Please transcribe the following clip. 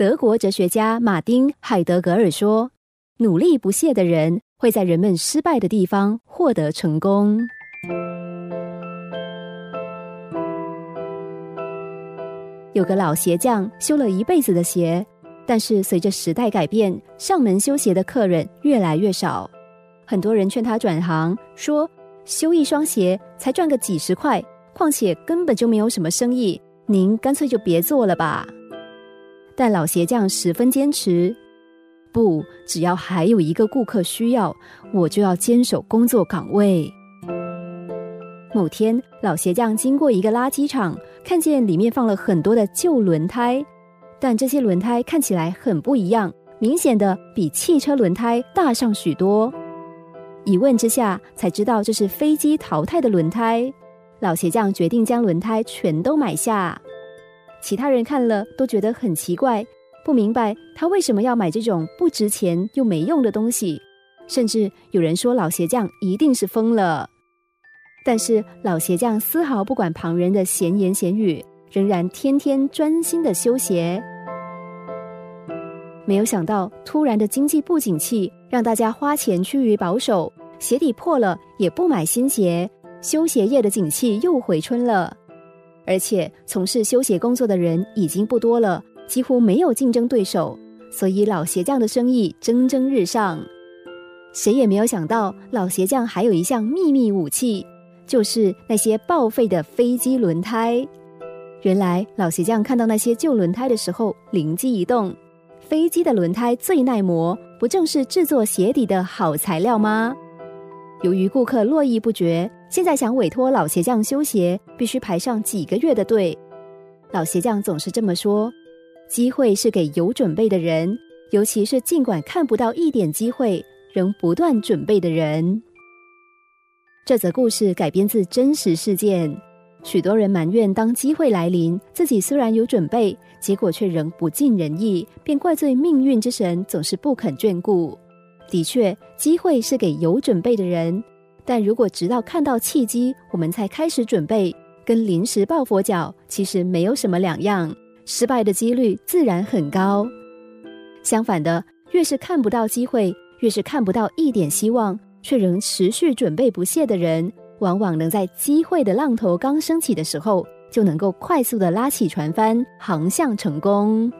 德国哲学家马丁·海德格尔说：“努力不懈的人会在人们失败的地方获得成功。”有个老鞋匠修了一辈子的鞋，但是随着时代改变，上门修鞋的客人越来越少。很多人劝他转行，说修一双鞋才赚个几十块，况且根本就没有什么生意，您干脆就别做了吧。但老鞋匠十分坚持，不，只要还有一个顾客需要，我就要坚守工作岗位。某天，老鞋匠经过一个垃圾场，看见里面放了很多的旧轮胎，但这些轮胎看起来很不一样，明显的比汽车轮胎大上许多。一问之下，才知道这是飞机淘汰的轮胎。老鞋匠决定将轮胎全都买下。其他人看了都觉得很奇怪，不明白他为什么要买这种不值钱又没用的东西，甚至有人说老鞋匠一定是疯了。但是老鞋匠丝毫不管旁人的闲言闲语，仍然天天专心的修鞋。没有想到，突然的经济不景气让大家花钱趋于保守，鞋底破了也不买新鞋，修鞋业的景气又回春了。而且从事修鞋工作的人已经不多了，几乎没有竞争对手，所以老鞋匠的生意蒸蒸日上。谁也没有想到，老鞋匠还有一项秘密武器，就是那些报废的飞机轮胎。原来老鞋匠看到那些旧轮胎的时候，灵机一动：飞机的轮胎最耐磨，不正是制作鞋底的好材料吗？由于顾客络绎不绝。现在想委托老鞋匠修鞋，必须排上几个月的队。老鞋匠总是这么说：“机会是给有准备的人，尤其是尽管看不到一点机会，仍不断准备的人。”这则故事改编自真实事件。许多人埋怨，当机会来临，自己虽然有准备，结果却仍不尽人意，便怪罪命运之神总是不肯眷顾。的确，机会是给有准备的人。但如果直到看到契机，我们才开始准备，跟临时抱佛脚其实没有什么两样，失败的几率自然很高。相反的，越是看不到机会，越是看不到一点希望，却仍持续准备不懈的人，往往能在机会的浪头刚升起的时候，就能够快速的拉起船帆，航向成功。